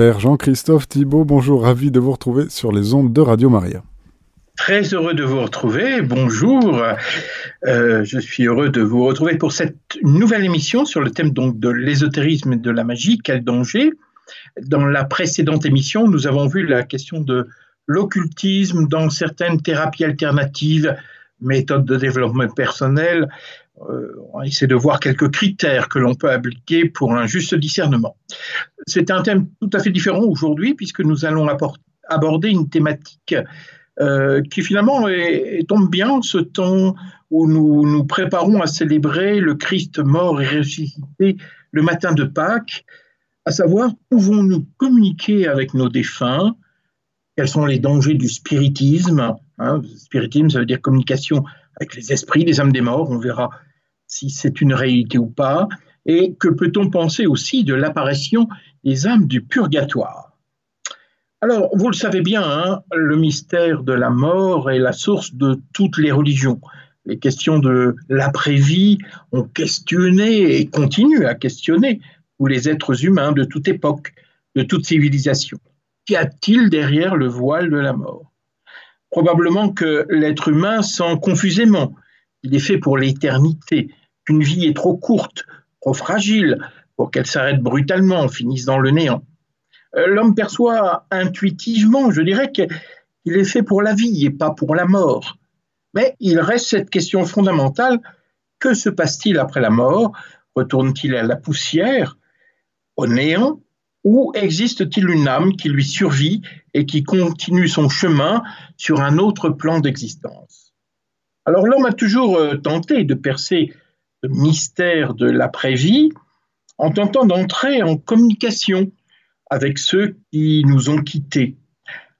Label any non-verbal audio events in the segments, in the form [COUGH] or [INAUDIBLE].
Jean-Christophe Thibault, bonjour, ravi de vous retrouver sur les ondes de Radio Maria. Très heureux de vous retrouver, bonjour. Euh, je suis heureux de vous retrouver pour cette nouvelle émission sur le thème donc de l'ésotérisme et de la magie, quel danger. Dans la précédente émission, nous avons vu la question de l'occultisme dans certaines thérapies alternatives, méthodes de développement personnel, on essaie de voir quelques critères que l'on peut appliquer pour un juste discernement. C'est un thème tout à fait différent aujourd'hui puisque nous allons aborder une thématique euh, qui finalement tombe bien ce temps où nous nous préparons à célébrer le Christ mort et ressuscité le matin de Pâques, à savoir pouvons-nous communiquer avec nos défunts, quels sont les dangers du spiritisme. Hein, spiritisme, ça veut dire communication avec les esprits, les âmes des morts. On verra si c'est une réalité ou pas, et que peut-on penser aussi de l'apparition des âmes du purgatoire? Alors, vous le savez bien, hein, le mystère de la mort est la source de toutes les religions. Les questions de l'après-vie ont questionné et continuent à questionner tous les êtres humains de toute époque, de toute civilisation. Qu'y a-t-il derrière le voile de la mort? Probablement que l'être humain sent confusément il est fait pour l'éternité, qu'une vie est trop courte, trop fragile pour qu'elle s'arrête brutalement, finisse dans le néant. Euh, l'homme perçoit intuitivement, je dirais, qu'il est fait pour la vie et pas pour la mort. Mais il reste cette question fondamentale, que se passe-t-il après la mort? Retourne-t-il à la poussière, au néant? Ou existe-t-il une âme qui lui survit et qui continue son chemin sur un autre plan d'existence? Alors l'homme a toujours euh, tenté de percer mystère de l'après-vie en tentant d'entrer en communication avec ceux qui nous ont quittés.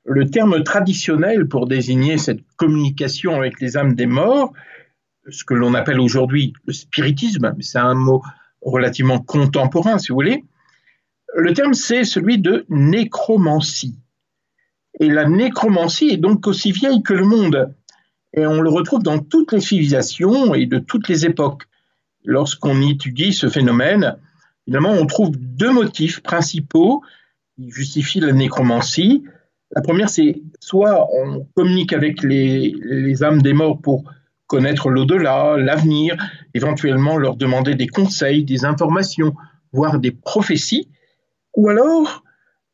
Le terme traditionnel pour désigner cette communication avec les âmes des morts, ce que l'on appelle aujourd'hui le spiritisme, c'est un mot relativement contemporain si vous voulez, le terme c'est celui de nécromancie. Et la nécromancie est donc aussi vieille que le monde. Et on le retrouve dans toutes les civilisations et de toutes les époques lorsqu'on étudie ce phénomène, finalement, on trouve deux motifs principaux qui justifient la nécromancie. La première, c'est soit on communique avec les, les âmes des morts pour connaître l'au-delà, l'avenir, éventuellement leur demander des conseils, des informations, voire des prophéties, ou alors,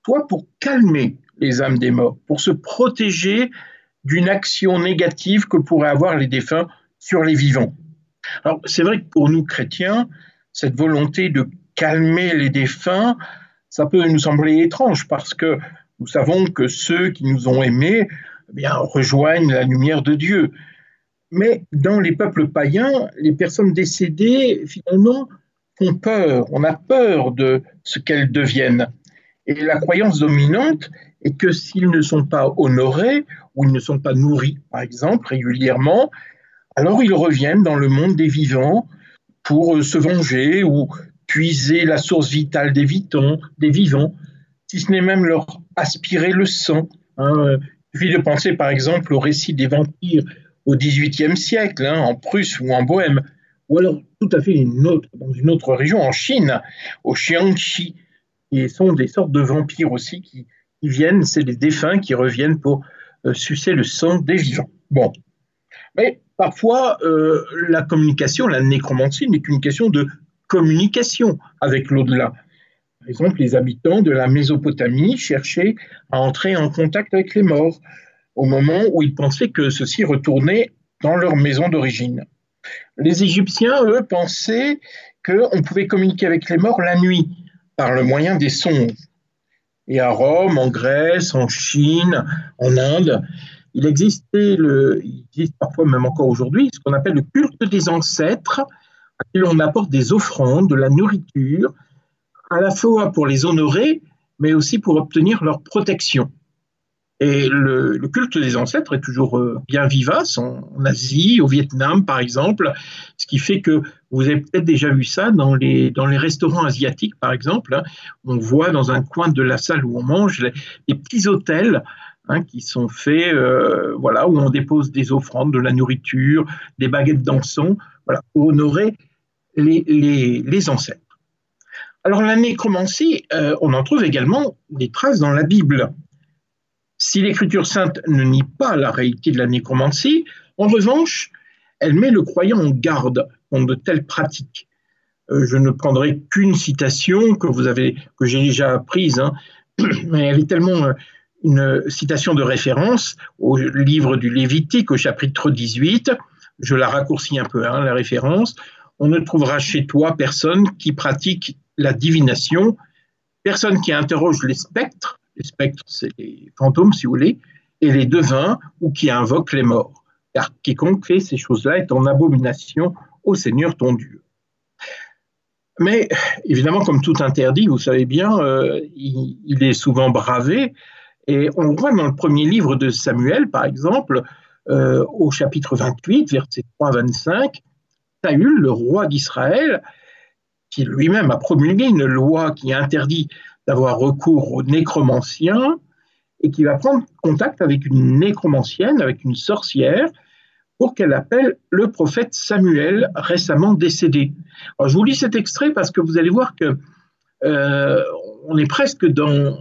soit pour calmer les âmes des morts, pour se protéger d'une action négative que pourraient avoir les défunts sur les vivants. Alors, c'est vrai que pour nous chrétiens, cette volonté de calmer les défunts, ça peut nous sembler étrange parce que nous savons que ceux qui nous ont aimés eh bien, rejoignent la lumière de Dieu. Mais dans les peuples païens, les personnes décédées, finalement, font peur. On a peur de ce qu'elles deviennent. Et la croyance dominante est que s'ils ne sont pas honorés ou ils ne sont pas nourris, par exemple, régulièrement, alors ils reviennent dans le monde des vivants pour euh, se venger ou puiser la source vitale des, des vivants, si ce n'est même leur aspirer le sang. Hein. Il suffit de penser par exemple au récit des vampires au XVIIIe siècle, hein, en Prusse ou en Bohème, ou alors tout à fait une autre, dans une autre région, en Chine, au Xiangxi, qui sont des sortes de vampires aussi qui, viennent, c'est les défunts qui reviennent pour euh, sucer le sang des vivants. Bon. Mais Parfois, euh, la communication, la nécromancie n'est qu'une question de communication avec l'au-delà. Par exemple, les habitants de la Mésopotamie cherchaient à entrer en contact avec les morts au moment où ils pensaient que ceux-ci retournaient dans leur maison d'origine. Les Égyptiens, eux, pensaient qu'on pouvait communiquer avec les morts la nuit par le moyen des songes. Et à Rome, en Grèce, en Chine, en Inde, il existait, il existe parfois même encore aujourd'hui, ce qu'on appelle le culte des ancêtres, à qui l'on apporte des offrandes, de la nourriture, à la fois pour les honorer, mais aussi pour obtenir leur protection. Et le, culte des ancêtres est toujours euh, bien vivace en, Asie, au Vietnam par exemple, ce qui fait que vous avez peut-être déjà vu ça dans les, dans les restaurants asiatiques par exemple. Hein. on voit dans un coin de la salle où on mange des petits hôtels Hein, qui sont faits, euh, voilà, où on dépose des offrandes, de la nourriture, des baguettes d'encens, voilà, pour honorer les, les, ancêtres. Alors la nécromancie, euh, on en trouve également des traces dans la Bible. Si l'Écriture sainte ne nie pas la réalité de la nécromancie, en revanche, elle met le croyant en garde contre de telles pratiques. Euh, je ne prendrai qu'une citation que vous avez, que j'ai déjà apprise, hein, [CLEARS THROAT] mais elle est tellement une citation de référence au livre du Lévitique, au chapitre 18. Je la raccourcis un peu, hein, la référence. On ne trouvera chez toi personne qui pratique la divination, personne qui interroge les spectres, les spectres c'est les fantômes si vous voulez, et les devins ou qui invoque les morts. Car quiconque fait ces choses-là est en abomination au Seigneur ton Dieu. Mais évidemment, comme tout interdit, vous savez bien, euh, il, est souvent bravé. Et on voit dans le premier livre de Samuel, par exemple, euh, au chapitre 28, verset 3 25, Saül, le roi d'Israël, qui lui-même a promulgué une loi qui interdit d'avoir recours aux nécromanciens et qui va prendre contact avec une nécromancienne, avec une sorcière, pour qu'elle appelle le prophète Samuel récemment décédé. je vous lis cet extrait parce que vous allez voir que euh, on est presque dans,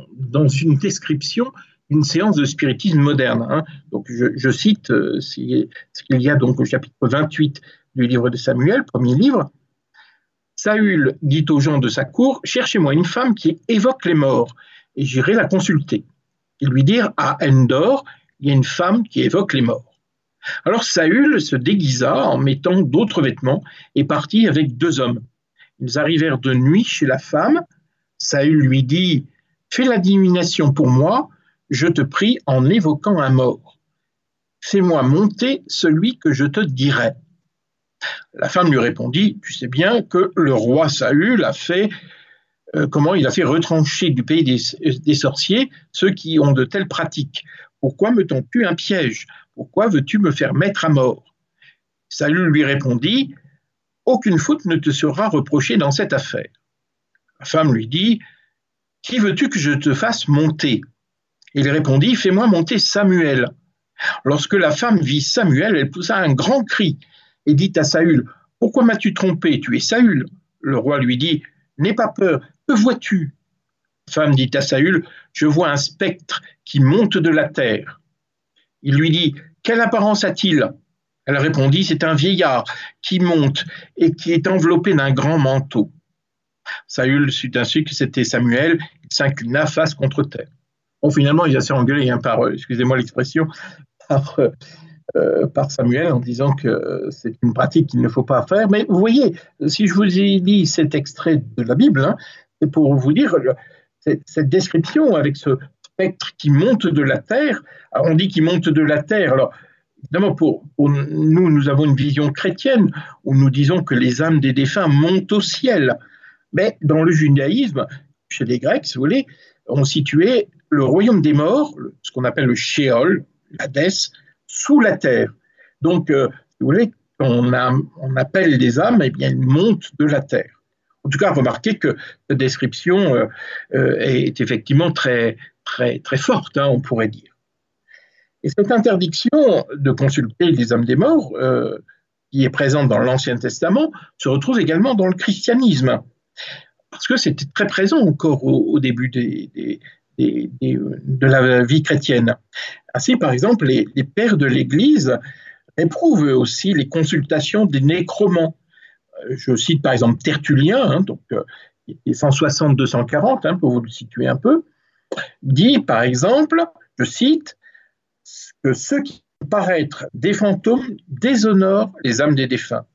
une description d'une séance de spiritisme moderne. Hein. Donc je, cite euh, ce qu'il y a donc au chapitre 28 du livre de Samuel, premier livre. Saül dit aux gens de sa cour Cherchez-moi une femme qui évoque les morts, et j'irai la consulter. Ils lui dirent À Endor, il y a une femme qui évoque les morts. Alors Saül se déguisa en mettant d'autres vêtements et partit avec deux hommes. Ils arrivèrent de nuit chez la femme. Saül lui dit Fais la divination pour moi, je te prie en évoquant un mort. Fais-moi monter celui que je te dirai. La femme lui répondit Tu sais bien que le roi Saül a fait euh, comment il a fait retrancher du pays des, sorciers ceux qui ont de telles pratiques. Pourquoi me tends-tu un piège? Pourquoi veux-tu me faire mettre à mort? Saül lui répondit Aucune faute ne te sera reprochée dans cette affaire. La femme lui dit Qui veux-tu que je te fasse monter? Il répondit Fais-moi monter Samuel. Lorsque la femme vit Samuel, elle poussa un grand cri et dit à Saül Pourquoi m'as-tu trompé? Tu es Saül. Le roi lui dit N'aie pas peur, que vois-tu? La femme dit à Saül Je vois un spectre qui monte de la terre. Il lui dit Quelle apparence a-t-il? Elle répondit C'est un vieillard qui monte et qui est enveloppé d'un grand manteau. Saül sut ainsi que c'était Samuel, il s'inclina face contre terre. Bon, finalement, il a s'est engueulé hein, par, euh, excusez-moi l'expression, [LAUGHS] euh, euh, par, Samuel en disant que c'est une pratique qu'il ne faut pas faire. Mais vous voyez, si je vous ai dit cet extrait de la Bible, hein, c'est pour vous dire cette description avec ce, spectre qui monte de la Terre. on dit qu'il monte de la Terre. Alors, évidemment, pour, nous, nous avons une vision chrétienne où nous disons que les âmes des défunts montent au ciel. Mais dans le judaïsme, chez les Grecs, si vous voulez, on situait le royaume des morts, ce qu'on appelle le Sheol, l'Hadès, sous la terre. Donc, euh, si vous voulez, on, appelle les âmes, eh bien, elles montent de la terre. En tout cas, remarquez que cette description euh, euh, est effectivement très forte, hein, on pourrait dire. Et cette interdiction de consulter les âmes des morts, euh, qui est présente dans l'Ancien Testament, se retrouve également dans le christianisme, parce que c'était très présent encore au, début des, de la vie chrétienne. Ainsi, par exemple, les, pères de l'Église éprouvent aussi les consultations des nécromants. Euh, je cite par exemple Tertullien, hein, donc, 160-240, euh, hein, pour vous le situer un peu, dit par exemple, je cite, que ceux qui paraître des fantômes déshonorent les âmes des défunts.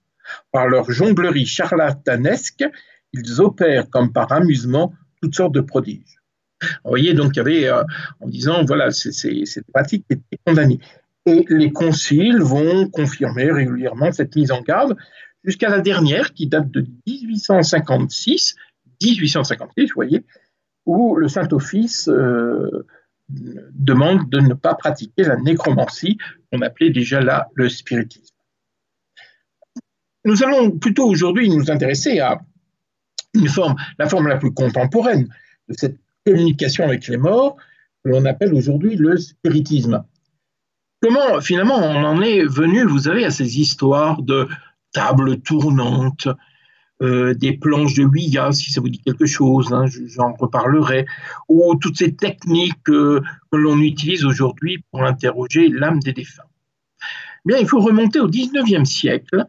Par leur jonglerie charlatanesque, ils opèrent comme par amusement toutes sortes de prodiges. Vous voyez, donc il y avait, euh, en disant, voilà, c'est cette pratique qui était condamnée. Et les conciles vont confirmer régulièrement cette mise en garde jusqu'à la dernière qui date de 1856. 1856, vous voyez, où le Saint-Office euh, demande de ne pas pratiquer la nécromancie, qu'on appelait déjà là le spiritisme. Nous allons plutôt aujourd'hui nous intéresser à une forme, la forme la plus contemporaine de cette communication avec les morts, que l'on appelle aujourd'hui le spiritisme. Comment finalement on en est venu, vous savez, à ces histoires de tables tournantes, euh, des planches de Ouija, si ça vous dit quelque chose, hein, j'en reparlerai, ou toutes ces techniques que l'on utilise aujourd'hui pour interroger l'âme des défunts. Bien, il faut remonter au 19e siècle,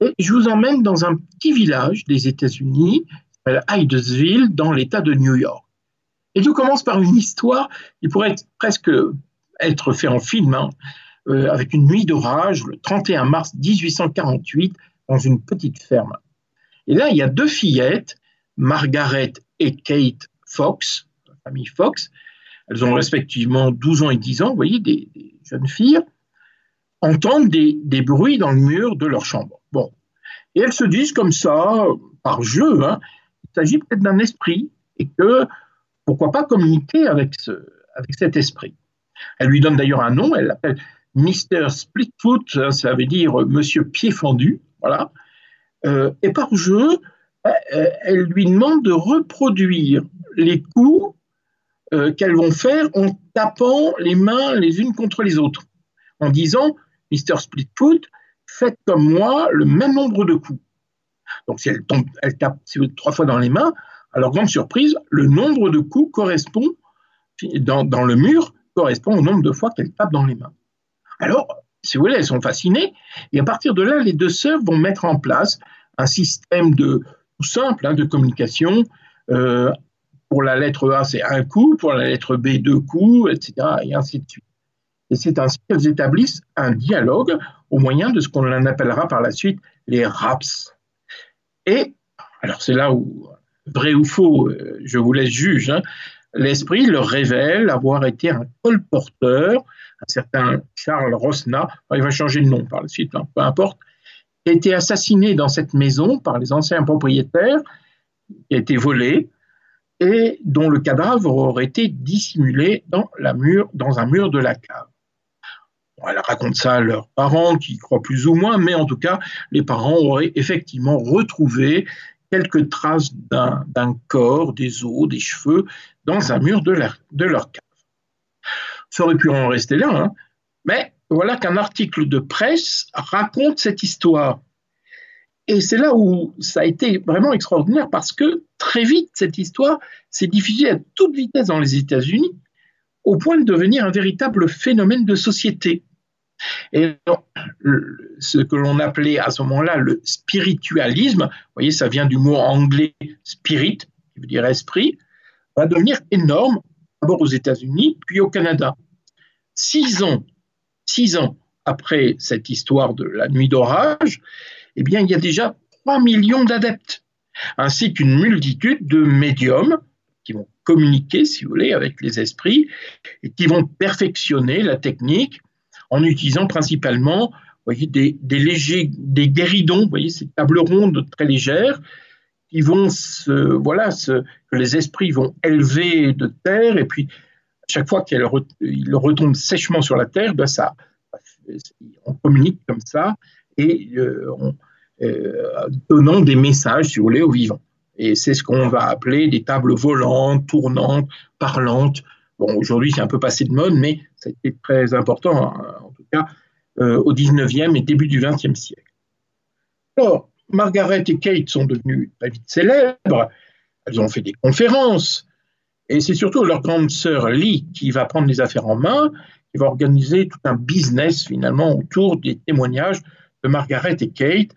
et je vous emmène dans un petit village des États-Unis, Hydesville, dans l'État de New York. Et tout commence par une histoire qui pourrait presque être fait en film, hein, euh, avec une nuit d'orage le 31 mars 1848 dans une petite ferme. Et là, il y a deux fillettes, Margaret et Kate Fox, la famille Fox. Elles ont respectivement 12 ans et 10 ans, vous voyez, des, jeunes filles, entendent des, bruits dans le mur de leur chambre. Bon. Et elles se disent comme ça, par jeu, hein, il s'agit peut-être d'un esprit et que pourquoi pas communiquer avec, ce, avec cet esprit. Elle lui donne d'ailleurs un nom, elle l'appelle Mr. Splitfoot, hein, ça veut dire Monsieur Pied Fendu, voilà. Euh, et par jeu, euh, elle lui demande de reproduire les coups euh, qu'elles vont faire en tapant les mains les unes contre les autres, en disant Mr. Splitfoot, faites comme moi le même nombre de coups. Donc si elle, tombe, tape trois fois dans les mains, alors grande surprise, le nombre de coups correspond dans, dans le mur correspond au nombre de fois qu'elle tape dans les mains. Alors, si vous voulez, elles sont fascinées. Et à partir de là, les deux sœurs vont mettre en place un système de tout simple hein, de communication. Euh, pour la lettre A, c'est un coup, pour la lettre B, deux coups, etc. Et ainsi de suite. Et c'est ainsi qu'elles établissent un dialogue au moyen de ce qu'on appellera par la suite les raps. Et, alors c'est là où, vrai ou faux, euh, je vous laisse juge, hein, l'esprit leur révèle avoir été un colporteur un certain Charles Rosna, il va changer de nom par la suite, hein, peu importe, qui a été assassiné dans cette maison par les anciens propriétaires, qui a été volé, et dont le cadavre aurait été dissimulé dans, un mur de la cave. elle raconte ça à leurs parents, qui croient plus ou moins, mais en tout cas, les parents auraient effectivement retrouvé quelques traces d'un corps, des os, des cheveux, dans un mur de, de leur cave ça aurait pu en rester là, hein. mais voilà qu'un article de presse raconte cette histoire. Et c'est là où ça a été vraiment extraordinaire parce que très vite, cette histoire s'est diffusée à toute vitesse dans les États-Unis au point de devenir un véritable phénomène de société. Et ce que l'on appelait à ce moment-là le spiritualisme, vous voyez, ça vient du mot anglais spirit, qui veut dire esprit, va devenir énorme d'abord aux États-Unis, puis au Canada. Six ans, six ans après cette histoire de la nuit d'orage, eh il y a déjà 3 millions d'adeptes, ainsi qu'une multitude de médiums qui vont communiquer, si vous voulez, avec les esprits et qui vont perfectionner la technique en utilisant principalement des, légers, des guéridons, voyez, ces tables rondes très légères qui vont voilà, que les esprits vont élever de terre, et puis chaque fois qu'ils retombent sèchement sur la terre, ben ça, on communique comme ça, et euh, euh, donnant des messages, si vous voulez, aux vivants. Et c'est ce qu'on va appeler des tables volantes, tournantes, parlantes. Bon, aujourd'hui, c'est un peu passé de mode, mais ça a été très important, hein, en tout cas, euh, au 19e et début du 20e siècle. Alors, Margaret et Kate sont devenues très vite célèbres. Elles ont fait des conférences. Et c'est surtout leur grande sœur Lee qui va prendre les affaires en main, qui va organiser tout un business finalement autour des témoignages de Margaret et Kate,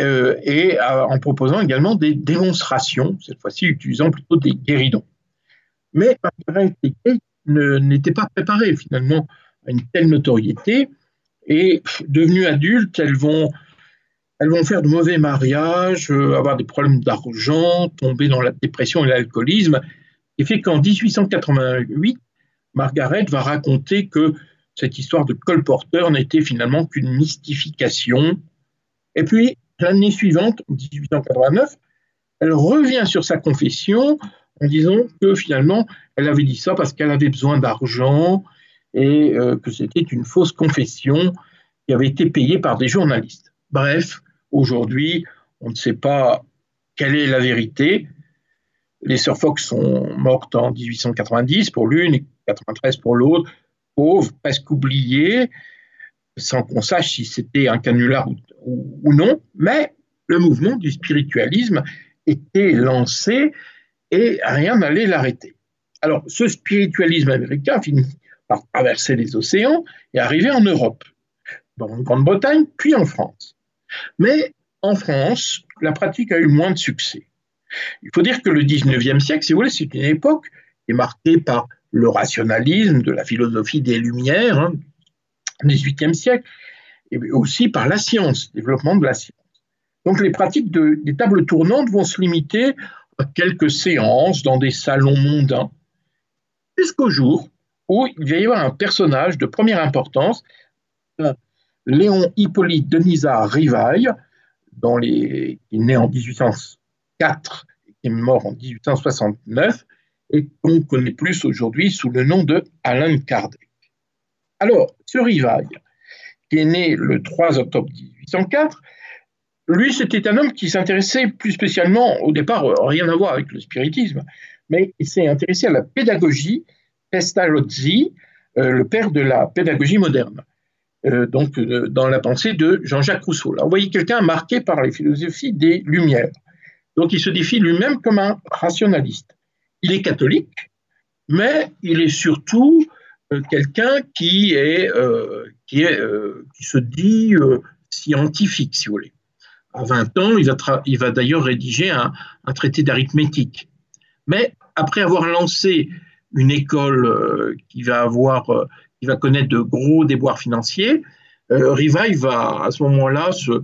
euh, et euh, en proposant également des démonstrations, cette fois-ci utilisant plutôt des guéridons. Mais Margaret et Kate n'étaient pas préparées finalement à une telle notoriété, et devenues adultes, elles vont elles vont faire de mauvais mariages, euh, avoir des problèmes d'argent, tomber dans la dépression et l'alcoolisme, et fait qu'en 1888, Margaret va raconter que cette histoire de colporteur n'était finalement qu'une mystification. Et puis, l'année suivante, 1889, elle revient sur sa confession en disant que finalement, elle avait dit ça parce qu'elle avait besoin d'argent et euh, que c'était une fausse confession qui avait été payée par des journalistes. Bref, Aujourd'hui, on ne sait pas quelle est la vérité. Les sœurs Fox sont mortes en 1890 pour l'une et 93 pour l'autre, pauvres, presque oubliées, sans qu'on sache si c'était un canular ou, non. Mais le mouvement du spiritualisme était lancé et rien n'allait l'arrêter. Alors, ce spiritualisme américain finit par traverser les océans et arriver en Europe, en Grande-Bretagne, puis en France. Mais en France, la pratique a eu moins de succès. Il faut dire que le 19e siècle, si vous voulez, c'est une époque qui est marquée par le rationalisme de la philosophie des Lumières, hein, 18e siècle, et aussi par la science, développement de la science. Donc les pratiques des tables tournantes vont se limiter à quelques séances dans des salons mondains, jusqu'au jour où il va y avoir un personnage de première importance, Léon Hippolyte Denisard Rivaille, dont les, qui est né en 1804 et qui est mort en 1869, et qu'on connaît plus aujourd'hui sous le nom de Alain Kardec. Alors, ce Rivaille, qui est né le 3 octobre 1804, lui, c'était un homme qui s'intéressait plus spécialement, au départ, rien à voir avec le spiritisme, mais il s'est intéressé à la pédagogie, Pestalozzi, euh, le père de la pédagogie moderne, euh, donc euh, dans la pensée de Jean-Jacques Rousseau. Là, vous voyez quelqu'un marqué par les philosophies des Lumières. Donc il se définit lui-même comme un rationaliste. Il est catholique, mais il est surtout euh, quelqu'un qui euh, euh, qui se dit scientifique, si vous voulez. À 20 ans, il va, il va d'ailleurs rédiger un, un traité d'arithmétique. Mais après avoir lancé une école qui va avoir, qui va connaître de gros déboires financiers, Rivail va à ce moment-là se,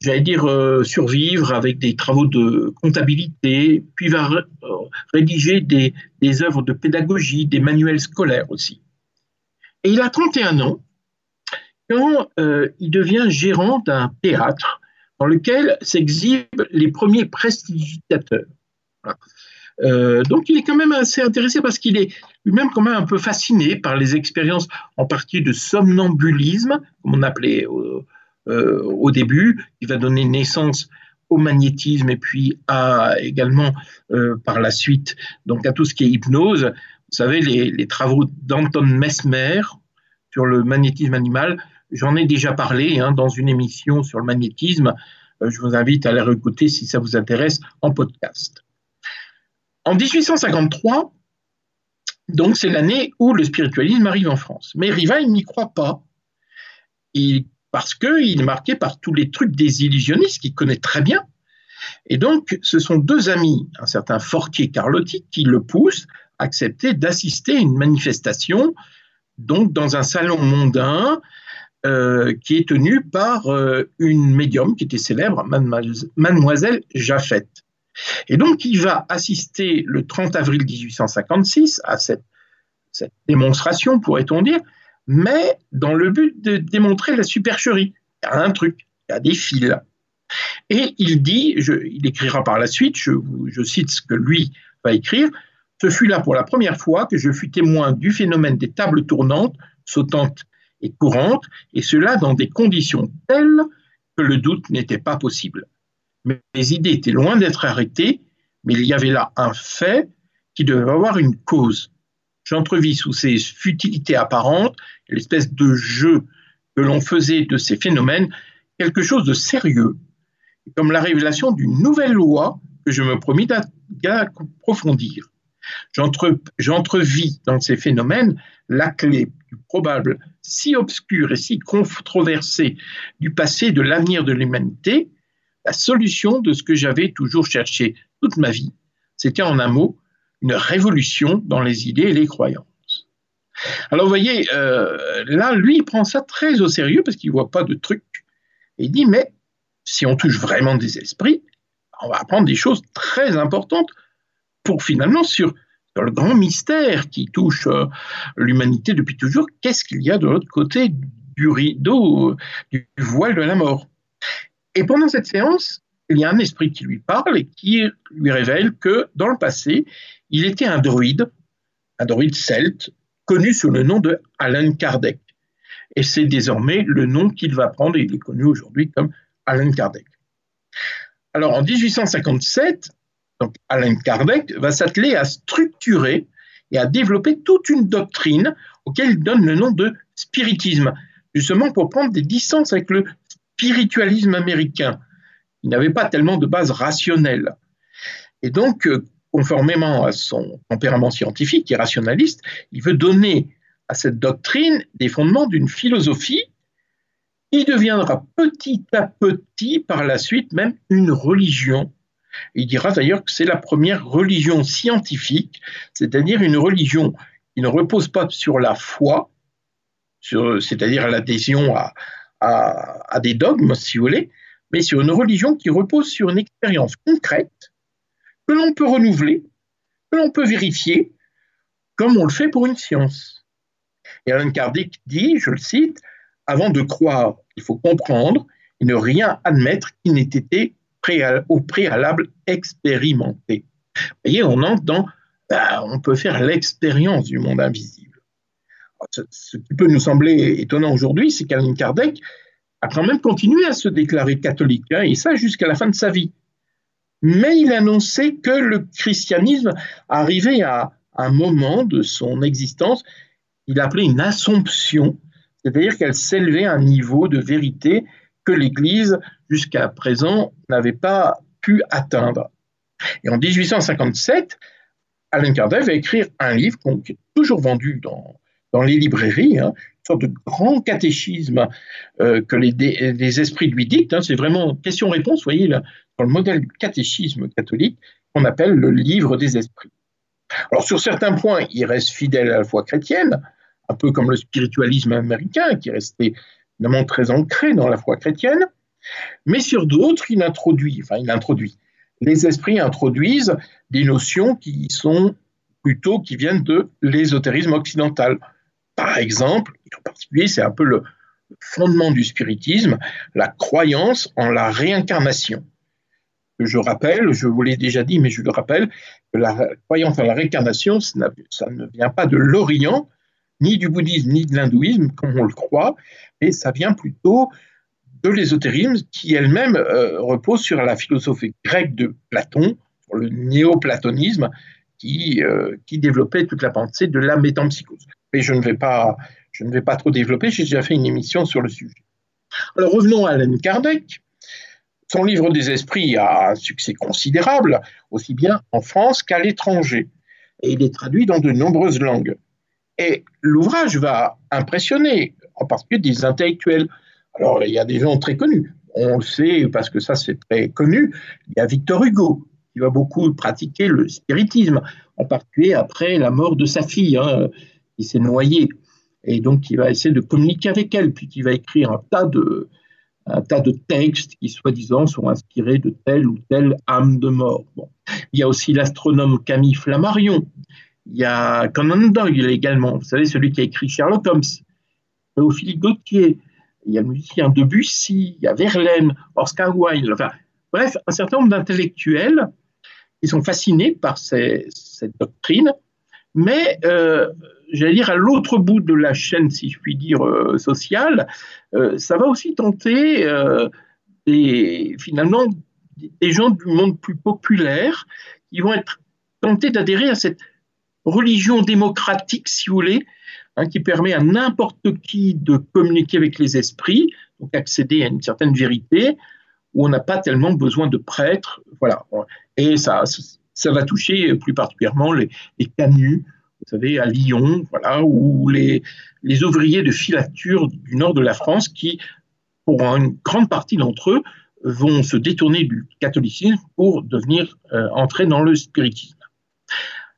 j'allais dire, euh, survivre avec des travaux de comptabilité, puis va euh, rédiger des, œuvres de pédagogie, des manuels scolaires aussi. Et il a 31 ans quand euh, il devient gérant d'un théâtre dans lequel s'exhibent les premiers prestigitateurs. Euh, donc il est quand même assez intéressé parce qu'il est lui-même quand même un peu fasciné par les expériences en partie de somnambulisme, comme on appelait euh, au début, qui va donner naissance au magnétisme et puis à également euh, par la suite donc à tout ce qui est hypnose. Vous savez, les, travaux d'Anton Mesmer sur le magnétisme animal, j'en ai déjà parlé hein, dans une émission sur le magnétisme. Euh, je vous invite à la réécouter si ça vous intéresse en podcast. En 1853, donc c'est l'année où le spiritualisme arrive en France. Mais Riva, il n'y croit pas. Il parce qu'il est marqué par tous les trucs des illusionnistes qu'il connaît très bien. Et donc, ce sont deux amis, un certain Fortier Carlotti, qui le poussent à accepter d'assister à une manifestation, donc dans un salon mondain, euh, qui est tenu par euh, une médium qui était célèbre, mademoiselle Jaffette. Et donc, il va assister le 30 avril 1856 à cette démonstration, pourrait-on dire, mais dans le but de démontrer la supercherie. Il y a un truc, il y a des fils. Et il dit, il écrira par la suite, je, cite ce que lui va écrire, ce fut là pour la première fois que je fus témoin du phénomène des tables tournantes, sautantes et courantes, et cela dans des conditions telles que le doute n'était pas possible. Mes idées étaient loin d'être arrêtées, mais il y avait là un fait qui devait avoir une cause j'entrevis sous ces futilités apparentes, l'espèce de jeu que l'on faisait de ces phénomènes, quelque chose de sérieux, comme la révélation d'une nouvelle loi que je me promis d'approfondir. J'entrevis dans ces phénomènes la clé du probable si obscure et si controversée du passé de l'avenir de l'humanité, la solution de ce que j'avais toujours cherché toute ma vie. C'était en un mot une révolution dans les idées et les croyances. Alors vous voyez, euh, là, lui, il prend ça très au sérieux parce qu'il ne voit pas de truc. Et il dit, mais si on touche vraiment des esprits, on va apprendre des choses très importantes pour finalement sur, le grand mystère qui touche euh, l'humanité depuis toujours, qu'est-ce qu'il y a de l'autre côté du rideau, du voile de la mort? Et pendant cette séance, il y a un esprit qui lui parle et qui lui révèle que dans le passé, il était un druide, un druide celte, connu sous le nom de Alan Kardec. Et c'est désormais le nom qu'il va prendre, et il est connu aujourd'hui comme Alan Kardec. Alors en 1857, donc Alan Kardec va s'atteler à structurer et à développer toute une doctrine auquel il donne le nom de spiritisme, justement pour prendre des distances avec le spiritualisme américain, il n'avait pas tellement de base rationnelle. Et donc, euh, conformément à son tempérament scientifique, est rationaliste, il veut donner à cette doctrine des fondements d'une philosophie qui deviendra petit à petit, par la suite, même une religion. Il dira d'ailleurs que c'est la première religion scientifique, c'est-à-dire une religion qui ne repose pas sur la foi, c'est-à-dire l'adhésion à, à, des dogmes, si vous voulez, mais sur une religion qui repose sur une expérience concrète que l'on peut renouveler, que l'on peut vérifier, comme on le fait pour une science. Et Alan Kardec dit, je le cite, avant de croire, il faut comprendre et ne rien admettre qui n'ait été au préalable expérimenté. Vous voyez, on entre dans, bah, on peut faire l'expérience du monde invisible. ce, qui peut nous sembler étonnant aujourd'hui, c'est qu'Alan Kardec a quand même continué à se déclarer catholique, hein, et ça jusqu'à la fin de sa vie. Mais il annonçait que le christianisme arrivait à un moment de son existence, il appelait une assomption, c'est-à-dire qu'elle s'élevait à un niveau de vérité que l'Église, jusqu'à présent, n'avait pas pu atteindre. Et en 1857, Alain Kardec va écrire un livre qui est toujours vendu dans, dans les librairies, hein, une sorte de grand catéchisme euh, que les, esprits lui dictent. Hein, c'est vraiment question-réponse, voyez, là, dans le modèle du catéchisme catholique qu'on appelle le livre des esprits. Alors sur certains points, il reste fidèle à la foi chrétienne, un peu comme le spiritualisme américain, qui restait évidemment très ancré dans la foi chrétienne, mais sur d'autres, il introduit, enfin il introduit, les esprits introduisent des notions qui sont plutôt qui viennent de l'ésotérisme occidental. Par exemple, en particulier, c'est un peu le fondement du spiritisme, la croyance en la réincarnation. Je rappelle, je vous l'ai déjà dit, mais je le rappelle, que la croyance en la réincarnation, ça ne vient pas de l'Orient, ni du bouddhisme, ni de l'hindouisme, comme on le croit, mais ça vient plutôt de l'ésotérisme qui elle-même euh, repose sur la philosophie grecque de Platon, le néoplatonisme, qui, euh, qui développait toute la pensée de la métampsychose. Mais je ne vais pas, je ne vais pas trop développer, j'ai déjà fait une émission sur le sujet. Alors revenons à Alan Kardec. Son livre des esprits a un succès considérable, aussi bien en France qu'à l'étranger, et il est traduit dans de nombreuses langues. Et l'ouvrage va impressionner, en particulier des intellectuels. Alors, il y a des gens très connus. On le sait parce que ça, c'est très connu. Il y a Victor Hugo, qui va beaucoup pratiquer le spiritisme, en particulier après la mort de sa fille, hein, qui s'est noyée. Et donc, il va essayer de communiquer avec elle, puis il va écrire un tas de, un tas de textes qui, soi-disant, sont inspirés de telle ou telle âme de mort. Bon. Il y a aussi l'astronome Camille Flammarion. Il y a Conan Doyle également, vous savez, celui qui a écrit Sherlock Holmes. Philippe Gauthier. Il y a le musicien Debussy, il y a Verlaine, Oscar Wilde. Enfin, bref, un certain nombre d'intellectuels ils sont fascinés par cette doctrine, mais euh, j'allais dire à l'autre bout de la chaîne, si je puis dire, euh, sociale, euh, ça va aussi tenter des, finalement des gens du monde plus populaire qui vont être tentés d'adhérer à cette religion démocratique, si vous voulez, hein, qui permet à n'importe qui de communiquer avec les esprits, donc accéder à une certaine vérité, où on n'a pas tellement besoin de prêtres. Voilà. Et ça, ça va toucher plus particulièrement les, les canuts, vous savez, à Lyon, voilà, ou les, les ouvriers de filature du nord de la France qui, pour une grande partie d'entre eux, vont se détourner du catholicisme pour devenir euh, entrer dans le spiritisme.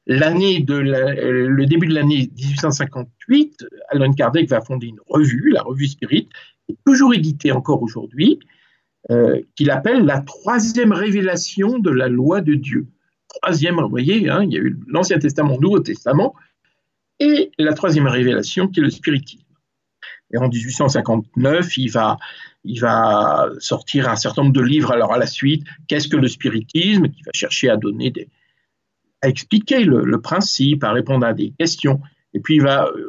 L'année de le début de l'année 1858, Alan Kardec va fonder une revue, la revue Spirit, toujours éditée encore aujourd'hui, euh, qu'il appelle la troisième révélation de la loi de Dieu. Troisième, vous voyez, hein, il y a eu l'Ancien Testament, le Nouveau Testament, et la troisième révélation qui est le spiritisme. Et en 1859, il va, sortir un certain nombre de livres alors à la suite. Qu'est-ce que le spiritisme? Qui va chercher à donner à expliquer le, le, principe, à répondre à des questions. Et puis il va, euh,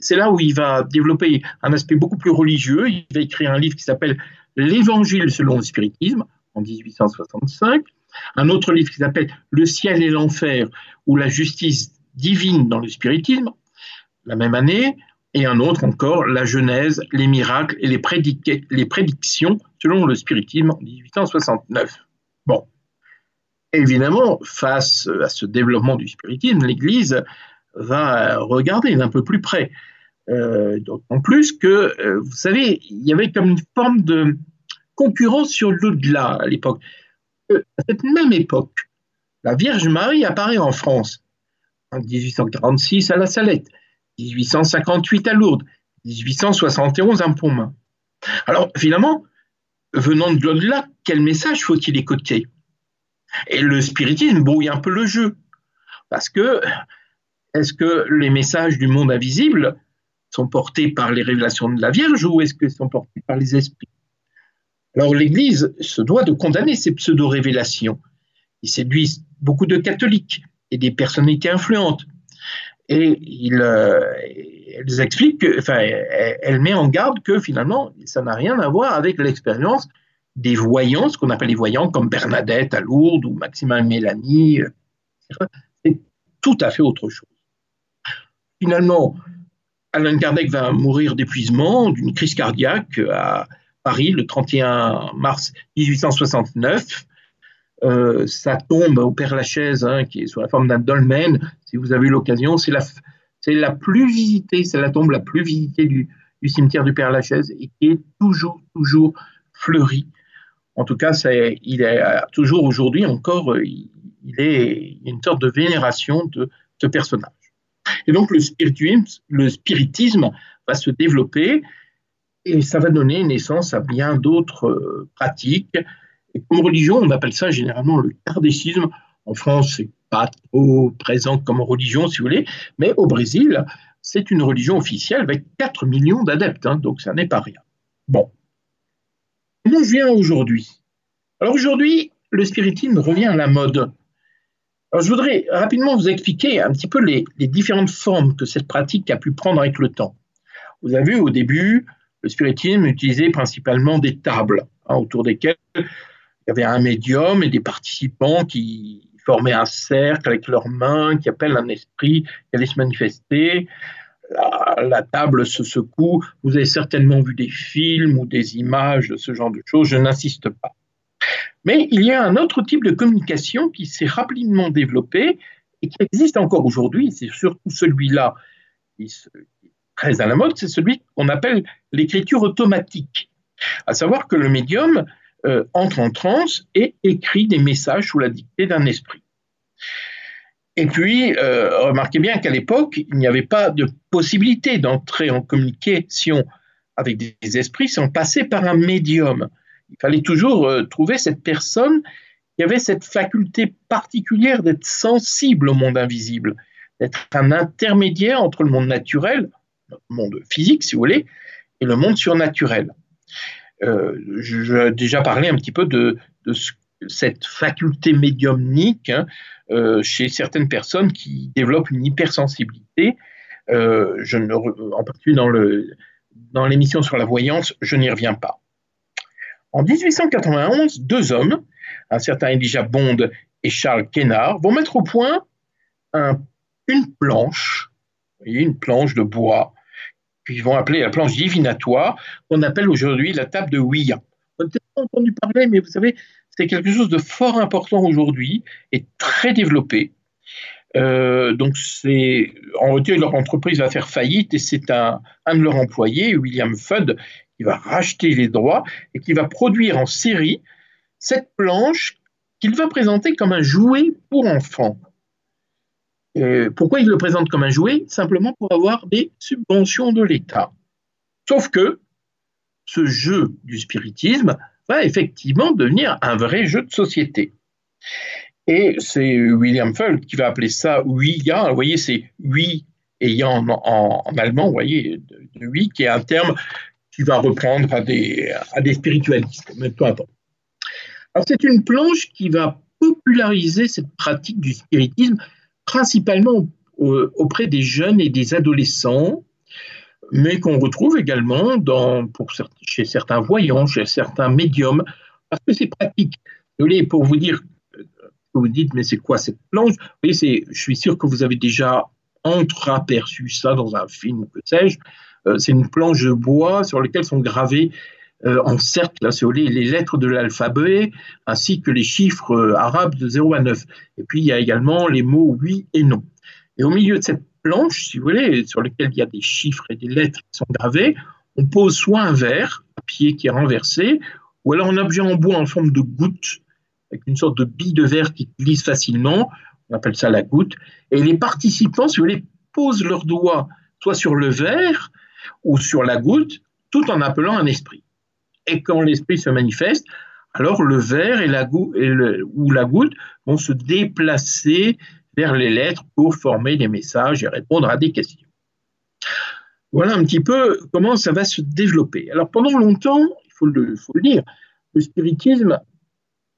c'est là où il va développer un aspect beaucoup plus religieux. Il va écrire un livre qui s'appelle L'Évangile selon le spiritisme en 1865, un autre livre qui s'appelle Le ciel et l'enfer ou la justice divine dans le spiritisme, la même année, et un autre encore, La Genèse, les miracles et les, prédictions selon le spiritisme en 1869. Bon, évidemment, face à ce développement du spiritisme, l'Église va regarder d'un peu plus près. Euh, en plus que, euh, vous savez, il y avait comme une forme de concurrence sur l'au-delà à l'époque. À cette même époque, la Vierge Marie apparaît en France en 1846 à La Salette, 1858 à Lourdes, 1871 à Pontmain. Alors, finalement, venant de l'au-delà, quel message faut-il écouter? Et le spiritisme brouille un peu le jeu. Parce que, est-ce que les messages du monde invisible sont portés par les révélations de la Vierge ou est-ce qu'ils sont portés par les esprits? Alors l'Église se doit de condamner ces pseudo-révélations. Ils séduisent beaucoup de catholiques et des personnalités influentes. Et euh, elle, met en garde que finalement, ça n'a rien à voir avec l'expérience des voyants, ce qu'on appelle les voyants, comme Bernadette à Lourdes ou Maximin Mélanie. C'est tout à fait autre chose. Finalement, Alain Kardec va mourir d'épuisement, d'une crise cardiaque à Paris le 31 mars 1869. Euh, sa tombe au Père Lachaise, hein, qui est sous la forme d'un dolmen, si vous avez eu l'occasion, c'est la, c'est la plus visitée, c'est la tombe la plus visitée du, cimetière du Père Lachaise et qui est toujours, toujours fleurie. En tout cas, c'est, il est toujours aujourd'hui encore, euh, est une sorte de vénération de ce personnage. Et donc le spiritisme, le spiritisme va se développer et ça va donner naissance à bien d'autres euh, pratiques. Et comme religion, on appelle ça généralement le kardécisme. En France, c'est pas trop présent comme religion, si vous voulez, mais au Brésil, c'est une religion officielle avec 4 millions d'adeptes, hein, donc ça n'est pas rien. Bon. Comment je viens aujourd'hui? Alors aujourd'hui, le spiritisme revient à la mode. Alors, je voudrais rapidement vous expliquer un petit peu les, différentes formes que cette pratique a pu prendre avec le temps. Vous avez vu au début, le spiritisme utilisait principalement des tables hein, autour desquelles il y avait un médium et des participants qui formaient un cercle avec leurs mains, qui appellent un esprit qui allait se manifester. La, la, table se secoue. Vous avez certainement vu des films ou des images de ce genre de choses. Je n'insiste pas. Mais il y a un autre type de communication qui s'est rapidement développé et qui existe encore aujourd'hui, c'est surtout celui-là qui est à la mode, c'est celui qu'on appelle l'écriture automatique. À savoir que le médium euh, entre en transe et écrit des messages sous la dictée d'un esprit. Et puis, euh, remarquez bien qu'à l'époque, il n'y avait pas de possibilité d'entrer en communication avec des esprits sans passer par un médium il fallait toujours euh, trouver cette personne qui avait cette faculté particulière d'être sensible au monde invisible, d'être un intermédiaire entre le monde naturel, monde physique si vous voulez, et le monde surnaturel. Euh, J'ai déjà parlé un petit peu de, cette faculté médiumnique hein, euh, chez certaines personnes qui développent une hypersensibilité. Euh, je ne, en particulier dans l'émission dans sur la voyance, je n'y reviens pas. En 1891, deux hommes, un certain Elijah Bond et Charles Kennard, vont mettre au point une planche, une planche de bois, qu'ils vont appeler la planche divinatoire, qu'on appelle aujourd'hui la table de Ouija. On n'a peut-être pas entendu parler, mais vous savez, c'est quelque chose de fort important aujourd'hui et très développé. Euh, donc, en réalité leur entreprise va faire faillite et c'est un, un, de leurs employés, William Fudd, va racheter les droits et qui va produire en série cette planche qu'il va présenter comme un jouet pour enfants. Pourquoi il le présente comme un jouet? Simplement pour avoir des subventions de l'État. Sauf que ce jeu du spiritisme va effectivement devenir un vrai jeu de société. Et c'est William Feld qui va appeler ça Ouija. Vous voyez, c'est oui ayant en, allemand, vous voyez, de, oui, qui est un terme qui va reprendre à des, à des spiritualistes, mais peu importe. Alors c'est une planche qui va populariser cette pratique du spiritisme, principalement auprès des jeunes et des adolescents, mais qu'on retrouve également dans, pour, chez certains voyants, chez certains médiums, parce que c'est pratique. Pour vous dire, vous dites, mais c'est quoi cette planche? Vous voyez, Je suis sûr que vous avez déjà entreaperçu ça dans un film, que sais-je. Euh, c'est une planche de bois sur laquelle sont gravés en cercle, les, les lettres de l'alphabet, ainsi que les chiffres arabes de 0 à 9. Et puis, il y a également les mots oui et non. Et au milieu de cette planche, si vous voulez, sur laquelle il y a des chiffres et des lettres qui sont gravés, on pose soit un verre, à pied qui est renversé, ou alors un objet en bois en forme de goutte, avec une sorte de bille de verre qui glisse facilement, on appelle ça la goutte, et les participants, si vous voulez, posent leurs doigts soit sur le verre ou sur la goutte, tout en appelant un esprit. Et quand l'esprit se manifeste, alors le verre et la ou la goutte vont se déplacer vers les lettres pour former des messages et répondre à des questions. Voilà un petit peu comment ça va se développer. Alors pendant longtemps, il faut le, dire, le spiritisme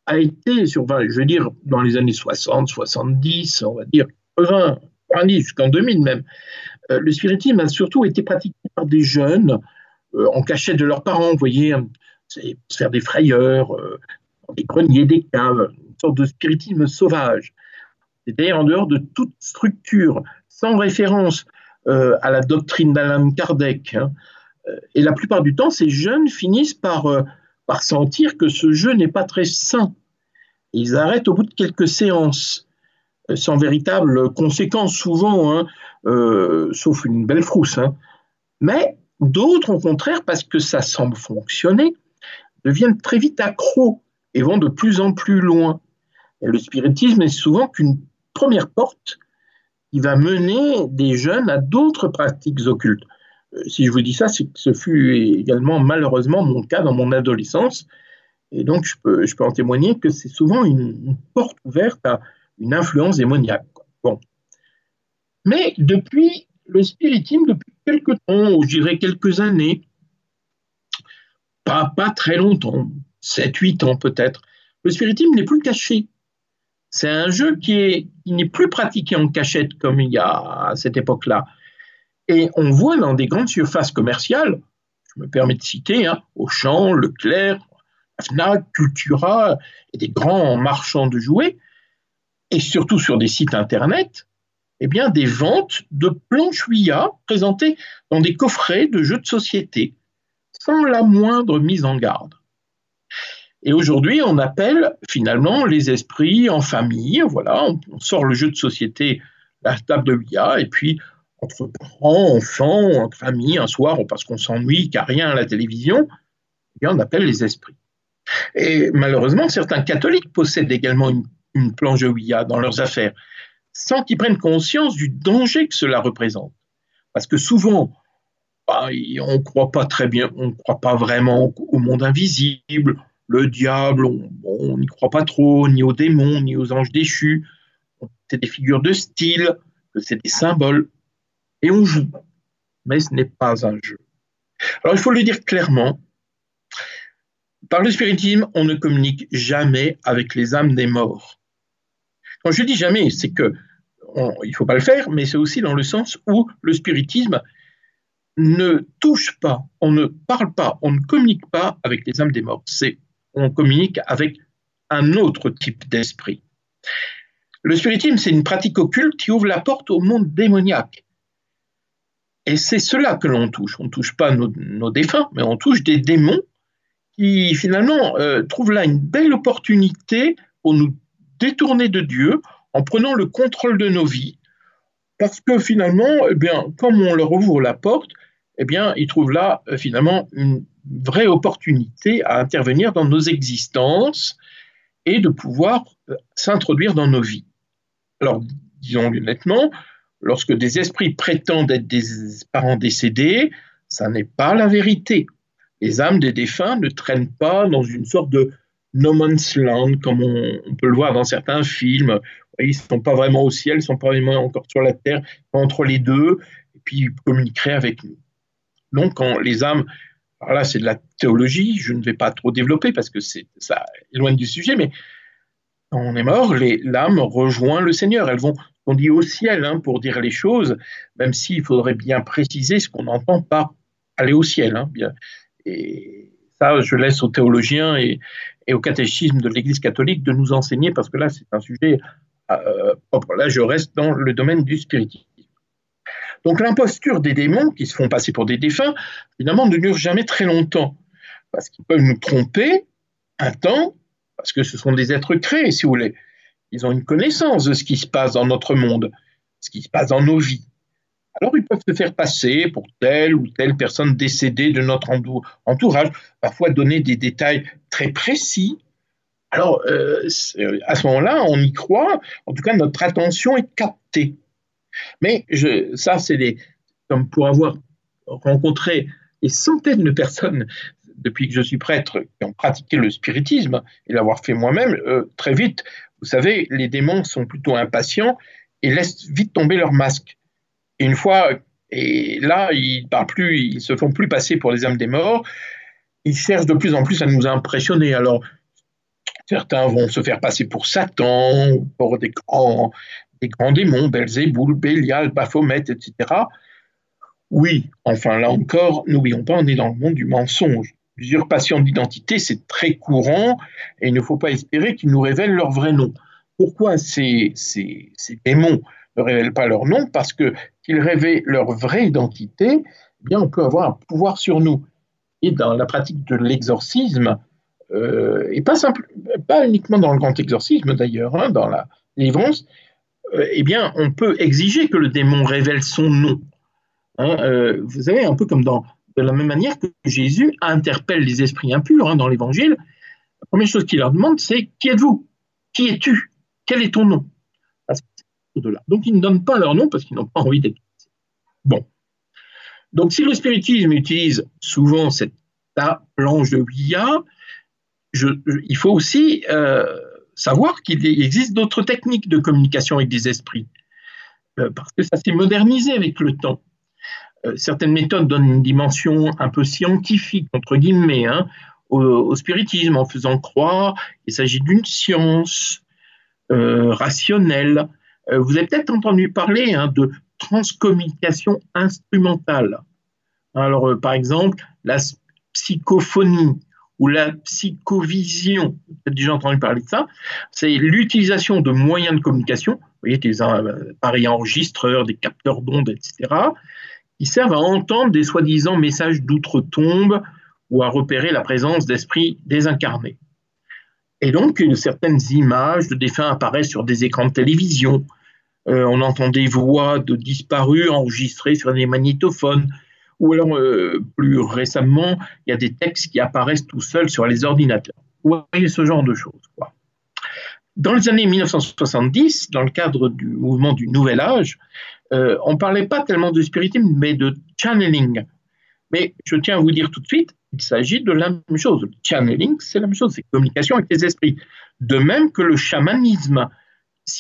a été, sur, je veux dire, dans les années 60, 70, on va dire 20, jusqu'en 2000 même, euh, le spiritisme a surtout été pratiqué par des jeunes en cachette de leurs parents, vous voyez, c'est faire des frayeurs, euh, des greniers, des caves, une sorte de spiritisme sauvage. C'est-à-dire en dehors de toute structure, sans référence à la doctrine d'Alan Kardec. Hein. Et la plupart du temps, ces jeunes finissent par, par sentir que ce jeu n'est pas très sain. Ils arrêtent au bout de quelques séances sans véritable conséquence souvent, hein, euh, sauf une belle frousse. Hein. Mais d'autres, au contraire, parce que ça semble fonctionner, deviennent très vite accros et vont de plus en plus loin. Le spiritisme est souvent qu'une première porte qui va mener des jeunes à d'autres pratiques occultes. Euh, si je vous dis ça, c'est que ce fut également malheureusement mon cas dans mon adolescence. Et donc, je peux, je peux en témoigner que c'est souvent une porte ouverte à une influence démoniaque. Bon. Mais depuis le spiritisme, depuis quelques temps, ou je dirais quelques années, pas, pas très longtemps, 7-8 ans peut-être, le spiritisme n'est plus caché. C'est un jeu qui n'est plus pratiqué en cachette comme il y a à cette époque-là. Et on voit dans des grandes surfaces commerciales, je me permets de citer, hein, Auchan, Leclerc, Fnac, Cultura et des grands marchands de jouets, et surtout sur des sites internet, eh bien, des ventes de planches Ouija présentées dans des coffrets de jeux de société, sans la moindre mise en garde. Et aujourd'hui, on appelle finalement les esprits en famille. Voilà, on, sort le jeu de société, la table de Ouija, et puis entre parents, enfants, entre amis, un soir, parce qu'on s'ennuie, qu'il n'y a rien à la télévision, eh bien, on appelle les esprits. Et malheureusement, certains catholiques possèdent également une une planche de dans leurs affaires, sans qu'ils prennent conscience du danger que cela représente. Parce que souvent, bah, on ne croit pas très bien, on ne croit pas vraiment au monde invisible, le diable, on n'y croit pas trop, ni aux démons, ni aux anges déchus. C'est des figures de style, c'est des symboles, et on joue. Mais ce n'est pas un jeu. Alors il faut le dire clairement, par le spiritisme, on ne communique jamais avec les âmes des morts. Quand je dis jamais, c'est que il ne faut pas le faire, mais c'est aussi dans le sens où le spiritisme ne touche pas, on ne parle pas, on ne communique pas avec les âmes des morts. C'est on communique avec un autre type d'esprit. Le spiritisme, c'est une pratique occulte qui ouvre la porte au monde démoniaque. Et c'est cela que l'on touche. On ne touche pas nos, défunts, mais on touche des démons qui finalement euh, trouvent là une belle opportunité pour nous détourner de Dieu en prenant le contrôle de nos vies. Parce que finalement, eh comme on leur ouvre la porte, eh bien, ils trouvent là euh, finalement une vraie opportunité à intervenir dans nos existences et de pouvoir euh, s'introduire dans nos vies. Alors, disons honnêtement, lorsque des esprits prétendent être des parents décédés, ça n'est pas la vérité. Les âmes des défunts ne traînent pas dans une sorte de no man's land, comme on, peut le voir dans certains films. Ils ne sont pas vraiment au ciel, ils ne sont pas vraiment encore sur la terre, entre les deux, et puis ils communiqueraient avec nous. Donc, quand les âmes, alors là, c'est de la théologie, je ne vais pas trop développer parce que c'est ça éloigne du sujet, mais quand on est mort, l'âme rejoint le Seigneur. Elles vont, on dit au ciel hein, pour dire les choses, même s'il faudrait bien préciser ce qu'on entend par aller au ciel. Hein. Et ça, je laisse aux théologiens et, et au catéchisme de l'Église catholique de nous enseigner, parce que là, c'est un sujet euh, propre. Là, je reste dans le domaine du spiritisme. Donc l'imposture des démons, qui se font passer pour des défunts, finalement, ne dure jamais très longtemps. parce qu'ils peuvent nous tromper un temps, parce que ce sont des êtres créés, si vous voulez. Ils ont une connaissance de ce qui se passe dans notre monde, ce qui se passe dans nos vies. Alors ils peuvent se faire passer pour telle ou telle personne décédée de notre entourage, parfois donner des détails très précis. Alors euh, à ce moment-là, on y croit, en tout cas notre attention est captée. Mais je, ça, c'est des, comme pour avoir rencontré des centaines de personnes depuis que je suis prêtre qui ont pratiqué le spiritisme et l'avoir fait moi-même, euh, très vite, vous savez, les démons sont plutôt impatients et laissent vite tomber leur masque. Et une fois, et là, ils parlent plus, ils se font plus passer pour les âmes des morts. Ils cherchent de plus en plus à nous impressionner. Alors, certains vont se faire passer pour Satan, pour des grands, démons, Belzéboul, Bélial, Baphomet, etc. Oui, enfin là encore, n'oublions pas, on est dans le monde du mensonge. L'usurpation d'identité, c'est très courant et il ne faut pas espérer qu'ils nous révèlent leur vrai nom. Pourquoi ces, ces, démons ne révèlent pas leur nom? Parce que qu'ils révèlent leur vraie identité, eh bien, on peut avoir un pouvoir sur nous. Dans la pratique de l'exorcisme, euh, et pas, simple, uniquement dans le grand exorcisme d'ailleurs, hein, dans la euh, eh bien, on peut exiger que le démon révèle son nom. Hein, euh, vous savez, un peu comme dans, de la même manière que Jésus interpelle les esprits impurs hein, dans l'Évangile, la première chose qu'il leur demande, c'est qui êtes-vous? Qui es-tu? Quel est ton nom? Donc, ils ne donnent pas leur nom parce qu'ils n'ont pas envie d'être. Bon. Donc, si le spiritisme utilise souvent cette planche de Ouija, il faut aussi euh, savoir qu'il existe d'autres techniques de communication avec des esprits, euh, parce que ça s'est modernisé avec le temps. Euh, certaines méthodes donnent une dimension un peu scientifique, entre guillemets, hein, au, spiritisme, en faisant croire qu'il s'agit d'une science rationnelle. Vous avez peut-être entendu parler hein, de transcommunication instrumentale. Alors, par exemple, la psychophonie ou la psychovision, vous avez déjà entendu parler de ça, c'est l'utilisation de moyens de communication, vous voyez, des appareils enregistreurs, des capteurs d'ondes, etc., qui servent à entendre des soi-disant messages d'outre-tombe ou à repérer la présence d'esprits désincarnés. Et donc, certaines images de défunts apparaissent sur des écrans de télévision. Euh, on entend des voix de disparus enregistrées sur des magnétophones. Ou alors, euh, plus récemment, il y a des textes qui apparaissent tout seuls sur les ordinateurs. Vous voyez ce genre de choses. Dans les années 1970, dans le cadre du mouvement du Nouvel Âge, euh, on ne parlait pas tellement de spiritisme, mais de channeling. Mais je tiens à vous dire tout de suite, il s'agit de la même chose. Le channeling, c'est la même chose, c'est communication avec les esprits. De même que le chamanisme,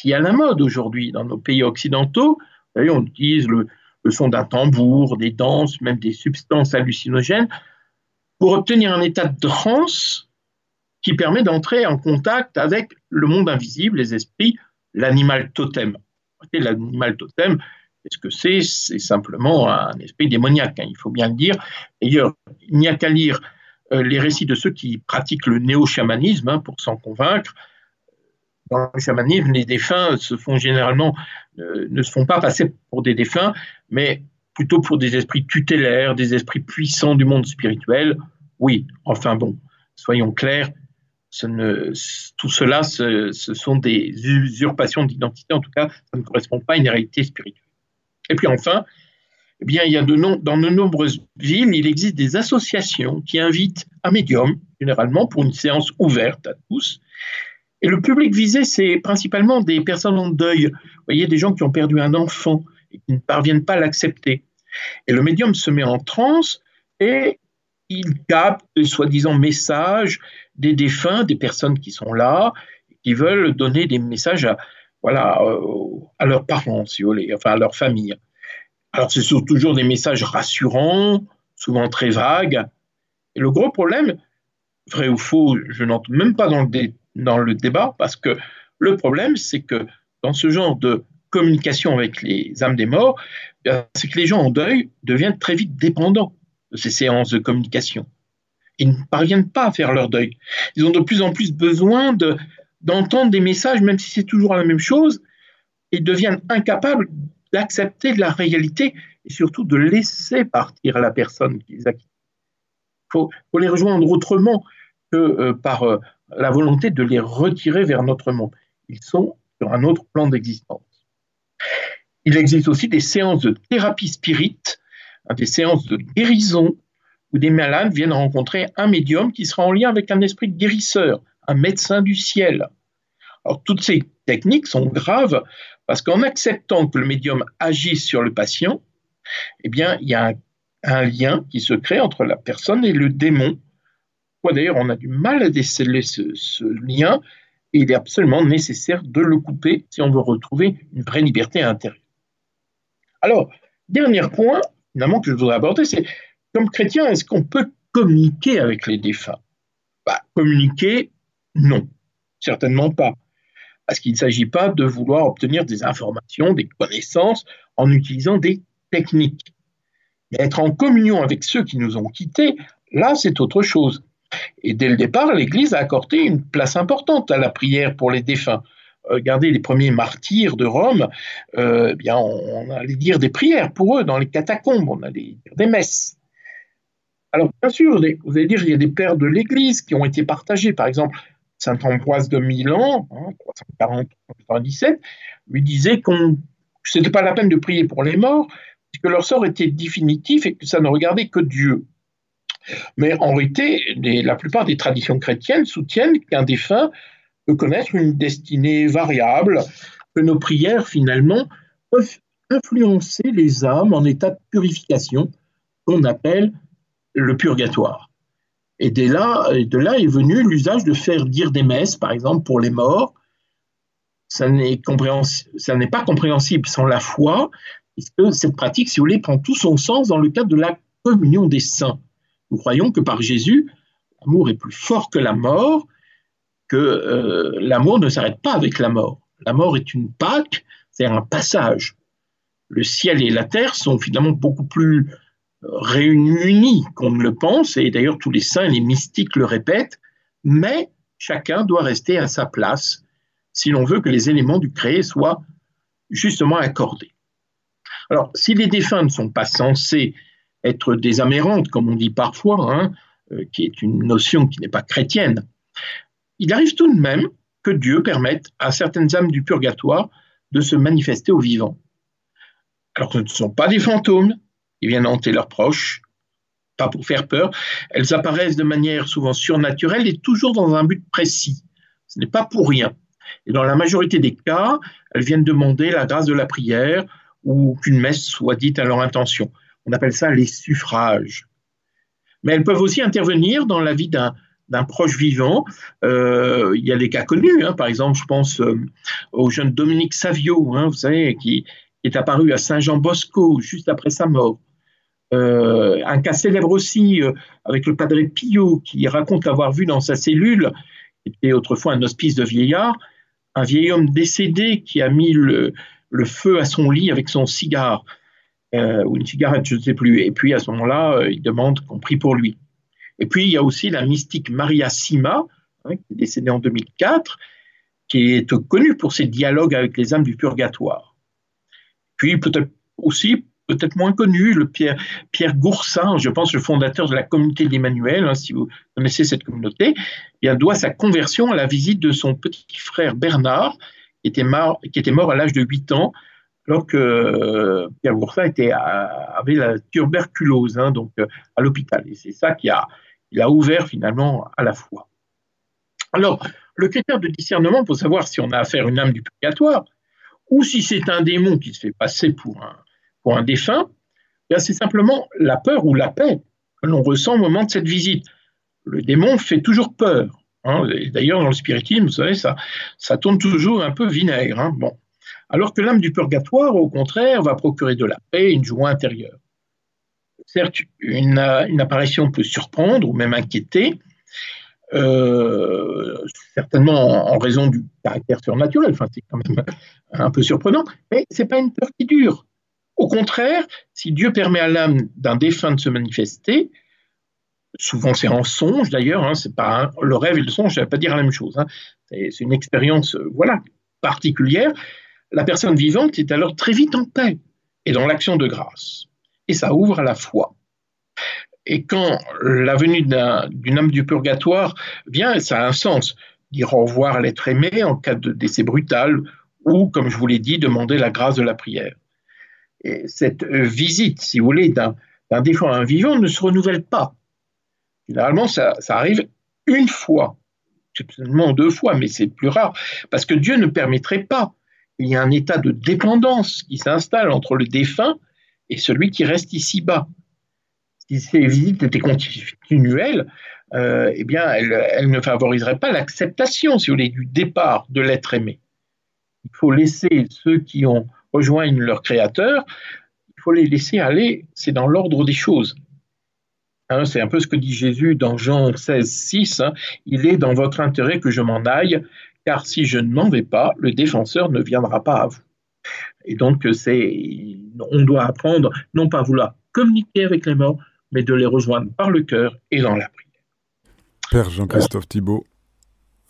y a la mode aujourd'hui dans nos pays occidentaux, on utilise le, le son d'un tambour, des danses, même des substances hallucinogènes, pour obtenir un état de transe qui permet d'entrer en contact avec le monde invisible, les esprits, l'animal totem. L'animal totem, qu'est-ce que c'est? C'est simplement un esprit démoniaque, hein, il faut bien le dire. D'ailleurs, il n'y a qu'à lire euh, les récits de ceux qui pratiquent le néo-chamanisme hein, pour s'en convaincre. Dans le chamanisme, les défunts se font généralement, euh, ne se font pas passer pour des défunts, mais plutôt pour des esprits tutélaires, des esprits puissants du monde spirituel. Oui, enfin bon, soyons clairs, tout cela, ce, sont des usurpations d'identité, en tout cas, ça ne correspond pas à une réalité spirituelle. Et puis enfin, eh bien, il y a de dans de nombreuses villes, il existe des associations qui invitent un médium, généralement pour une séance ouverte à tous. Et le public visé, c'est principalement des personnes en deuil. Vous voyez, des gens qui ont perdu un enfant et qui ne parviennent pas à l'accepter. Et le médium se met en transe et il capte soi-disant messages des défunts, des personnes qui sont là, qui veulent donner des messages à, voilà, euh, à leurs parents, si vous voulez, enfin à leur famille. Alors, ce sont toujours des messages rassurants, souvent très vagues. Et le gros problème, vrai ou faux, je n'entre même pas dans le, dans le débat, parce que le problème, c'est que dans ce genre de communication avec les âmes des morts, c'est que les gens en deuil deviennent très vite dépendants de ces séances de communication. Ils ne parviennent pas à faire leur deuil. Ils ont de plus en plus besoin de, d'entendre des messages, même si c'est toujours la même chose, et deviennent incapables d'accepter la réalité et surtout de laisser partir la personne qu'ils a quittée. faut, les rejoindre autrement que euh, par euh, la volonté de les retirer vers notre monde. Ils sont sur un autre plan d'existence. Il existe aussi des séances de thérapie spirite, hein, des séances de guérison, où des malades viennent rencontrer un médium qui sera en lien avec un esprit guérisseur, un médecin du ciel. Toutes ces techniques sont graves parce qu'en acceptant que le médium agisse sur le patient, eh bien, il y a un, lien qui se crée entre la personne et le démon. D'ailleurs, on a du mal à déceler ce, lien? Et il est absolument nécessaire de le couper si on veut retrouver une vraie liberté intérieure. Alors, dernier point, finalement, que je voudrais aborder, c'est comme chrétien, est-ce qu'on peut communiquer avec les défunts? Bah, Communiquer, non, certainement pas. Parce qu'il ne s'agit pas de vouloir obtenir des informations, des connaissances en utilisant des techniques. Mais être en communion avec ceux qui nous ont quittés, là, c'est autre chose. Et dès le départ, l'Église a accordé une place importante à la prière pour les défunts. Regardez les premiers martyrs de Rome, euh, eh on, allait dire des prières pour eux dans les catacombes, on allait dire des messes. Alors bien sûr, vous allez dire il y a des pères de l'Église qui ont été partagés. Par exemple, saint Ambroise de Milan, hein, 340-397, lui disait qu'on ce n'était pas la peine de prier pour les morts, que leur sort était définitif et que ça ne regardait que Dieu. Mais en réalité, la plupart des traditions chrétiennes soutiennent qu'un défunt peut connaître une destinée variable, que nos prières finalement peuvent influencer les âmes en état de purification qu'on appelle le purgatoire. Et de là, est venu l'usage de faire dire des messes, par exemple, pour les morts. Ça n'est pas compréhensible sans la foi, puisque cette pratique, si vous voulez, prend tout son sens dans le cadre de la communion des saints. Nous croyons que par Jésus, l'amour est plus fort que la mort, que euh, l'amour ne s'arrête pas avec la mort. La mort est une Pâque, c'est un passage. Le ciel et la terre sont finalement beaucoup plus euh, réunis qu'on ne le pense, et d'ailleurs tous les saints et les mystiques le répètent, mais chacun doit rester à sa place si l'on veut que les éléments du créé soient justement accordés. Alors, si les défunts ne sont pas censés être des amérantes, comme on dit parfois, hein, euh, qui est une notion qui n'est pas chrétienne, il arrive tout de même que Dieu permette à certaines âmes du purgatoire de se manifester aux vivants. Alors ce ne sont pas des fantômes, ils viennent hanter leurs proches, pas pour faire peur, elles apparaissent de manière souvent surnaturelle et toujours dans un but précis. Ce n'est pas pour rien. Et dans la majorité des cas, elles viennent demander la grâce de la prière ou qu'une messe soit dite à leur intention. On appelle ça les suffrages. Mais elles peuvent aussi intervenir dans la vie d'un proche vivant. Euh, il y a des cas connus, hein. par exemple, je pense euh, au jeune Dominique Savio, hein, vous savez, qui est apparu à Saint-Jean-Bosco juste après sa mort. Euh, un cas célèbre aussi avec le padre Pio, qui raconte avoir vu dans sa cellule, qui était autrefois un hospice de vieillards, un vieil homme décédé qui a mis le, feu à son lit avec son cigare, ou une cigarette, je ne sais plus. Et puis à ce moment-là, il demande qu'on prie pour lui. Et puis, il y a aussi la mystique Maria Sima, hein, qui est décédée en 2004, qui est connue pour ses dialogues avec les âmes du purgatoire. Puis, peut-être aussi, peut-être moins connu, Pierre, Pierre Goursin, je pense le fondateur de la communauté de l'Emmanuel, hein, si vous connaissez cette communauté, il doit sa conversion à la visite de son petit frère Bernard, qui était qui était mort à l'âge de 8 ans, alors que euh, Pierre était avait la tuberculose, hein, donc euh, à l'hôpital. Et c'est ça qui a, ouvert finalement à la foi. Alors, le critère de discernement pour savoir si on a affaire à une âme du purgatoire ou si c'est un démon qui se fait passer pour un, défunt, c'est simplement la peur ou la paix que l'on ressent au moment de cette visite. Le démon fait toujours peur. Hein. D'ailleurs, dans le spiritisme, vous savez, ça, ça tourne toujours un peu vinaigre. Hein. Bon. Alors que l'âme du purgatoire, au contraire, va procurer de la paix, une joie intérieure. Certes, une, apparition peut surprendre ou même inquiéter, euh, certainement en, raison du caractère surnaturel, enfin, c'est quand même un peu surprenant, mais ce n'est pas une peur qui dure. Au contraire, si Dieu permet à l'âme d'un défunt de se manifester, souvent c'est en songe d'ailleurs, hein, c'est pas le rêve et le songe, ça ne veut pas dire la même chose. Hein. c'est une expérience, euh, voilà, particulière. La personne vivante est alors très vite en paix et dans l'action de grâce et ça ouvre à la foi. Et quand la venue d'une âme du purgatoire vient, ça a un sens. Dire au revoir à l'être aimé en cas de décès brutal ou, comme je vous l'ai dit, demander la grâce de la prière. Et cette visite, si vous voulez, d'un défunt à un vivant ne se renouvelle pas. Généralement, ça, arrive une fois, seulement deux fois, mais c'est plus rare, parce que Dieu ne permettrait pas. Il y a un état de dépendance qui s'installe entre le défunt et celui qui reste ici-bas si ces visites étaient continuelles, euh, eh bien, elles, ne favoriseraient pas l'acceptation, si vous voulez, du départ de l'être aimé. Il faut laisser ceux qui ont rejoint leur créateur, il faut les laisser aller, c'est dans l'ordre des choses. Hein, c'est un peu ce que dit Jésus dans Jean 16, 6. Hein. il est dans votre intérêt que je m'en aille, car si je ne m'en vais pas, le défenseur ne viendra pas à vous. Et donc, c'est, on doit apprendre non pas à vouloir communiquer avec les morts, mais de les rejoindre par le cœur et dans la prière. Père Jean-Christophe Thibault,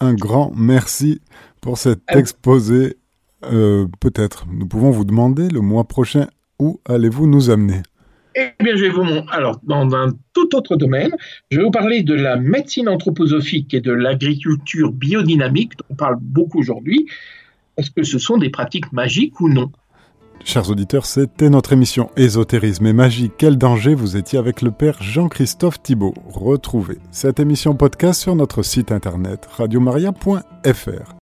un grand merci pour cet exposé. Euh, peut-être nous pouvons vous demander le mois prochain où allez-vous nous amener? Eh bien, je vais vous alors dans un tout autre domaine, je vais vous parler de la médecine anthroposophique et de l'agriculture biodynamique dont on parle beaucoup aujourd'hui. Est-ce que ce sont des pratiques magiques ou non? Chers auditeurs, c'était notre émission Ésotérisme et magie. Quel danger vous étiez avec le père Jean-Christophe Thibault. Retrouvez cette émission podcast sur notre site internet radiomaria.fr.